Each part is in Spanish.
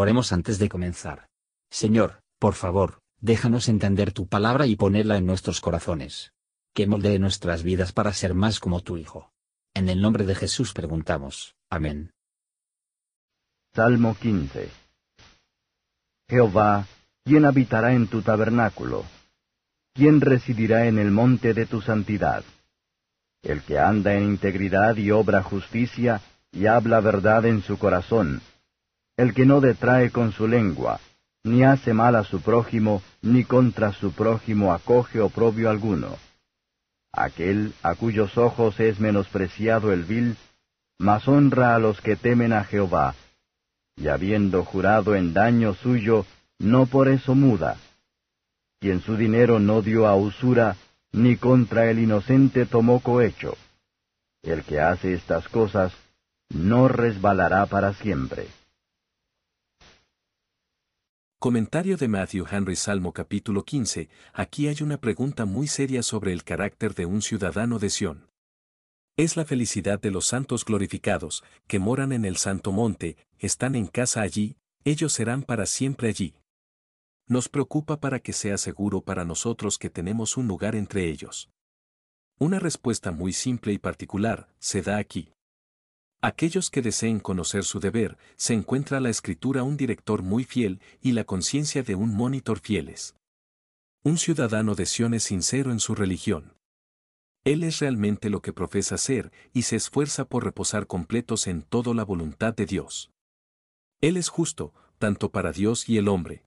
Oremos antes de comenzar. Señor, por favor, déjanos entender tu palabra y ponerla en nuestros corazones. Que moldee nuestras vidas para ser más como tu Hijo. En el nombre de Jesús preguntamos. Amén. Salmo 15 Jehová, ¿quién habitará en tu tabernáculo? ¿Quién residirá en el monte de tu santidad? El que anda en integridad y obra justicia, y habla verdad en su corazón, el que no detrae con su lengua, ni hace mal a su prójimo, ni contra su prójimo acoge oprobio alguno. Aquel a cuyos ojos es menospreciado el vil, mas honra a los que temen a Jehová, y habiendo jurado en daño suyo, no por eso muda. Quien su dinero no dio a usura, ni contra el inocente tomó cohecho. El que hace estas cosas, no resbalará para siempre. Comentario de Matthew Henry Salmo capítulo 15. Aquí hay una pregunta muy seria sobre el carácter de un ciudadano de Sión. Es la felicidad de los santos glorificados, que moran en el santo monte, están en casa allí, ellos serán para siempre allí. Nos preocupa para que sea seguro para nosotros que tenemos un lugar entre ellos. Una respuesta muy simple y particular se da aquí. Aquellos que deseen conocer su deber, se encuentra la escritura un director muy fiel y la conciencia de un monitor fieles. Un ciudadano de Sion es sincero en su religión. Él es realmente lo que profesa ser y se esfuerza por reposar completos en toda la voluntad de Dios. Él es justo, tanto para Dios y el hombre.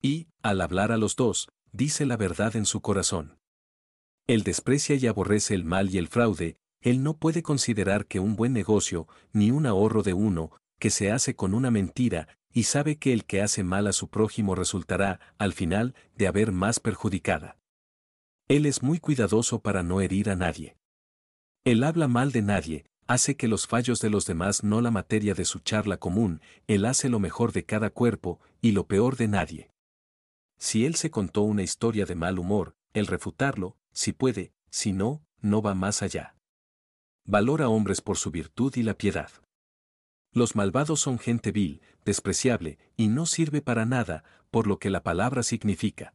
Y, al hablar a los dos, dice la verdad en su corazón. Él desprecia y aborrece el mal y el fraude, él no puede considerar que un buen negocio, ni un ahorro de uno, que se hace con una mentira, y sabe que el que hace mal a su prójimo resultará, al final, de haber más perjudicada. Él es muy cuidadoso para no herir a nadie. Él habla mal de nadie, hace que los fallos de los demás no la materia de su charla común, él hace lo mejor de cada cuerpo, y lo peor de nadie. Si él se contó una historia de mal humor, el refutarlo, si puede, si no, no va más allá valora hombres por su virtud y la piedad. Los malvados son gente vil, despreciable, y no sirve para nada, por lo que la palabra significa.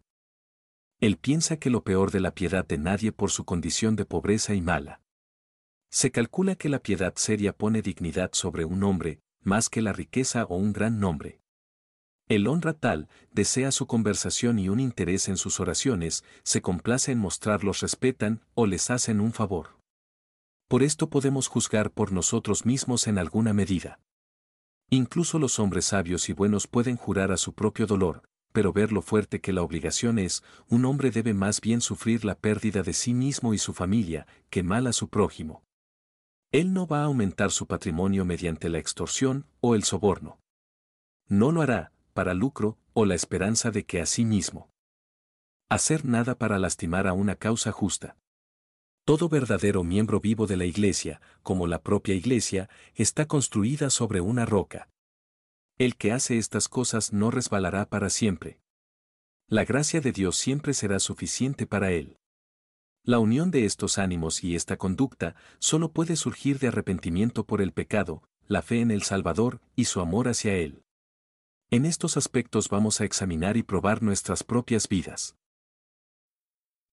Él piensa que lo peor de la piedad de nadie por su condición de pobreza y mala. Se calcula que la piedad seria pone dignidad sobre un hombre, más que la riqueza o un gran nombre. El honra tal, desea su conversación y un interés en sus oraciones, se complace en mostrarlos respetan o les hacen un favor. Por esto podemos juzgar por nosotros mismos en alguna medida. Incluso los hombres sabios y buenos pueden jurar a su propio dolor, pero ver lo fuerte que la obligación es, un hombre debe más bien sufrir la pérdida de sí mismo y su familia, que mal a su prójimo. Él no va a aumentar su patrimonio mediante la extorsión o el soborno. No lo hará, para lucro, o la esperanza de que a sí mismo. Hacer nada para lastimar a una causa justa. Todo verdadero miembro vivo de la Iglesia, como la propia Iglesia, está construida sobre una roca. El que hace estas cosas no resbalará para siempre. La gracia de Dios siempre será suficiente para él. La unión de estos ánimos y esta conducta solo puede surgir de arrepentimiento por el pecado, la fe en el Salvador y su amor hacia Él. En estos aspectos vamos a examinar y probar nuestras propias vidas.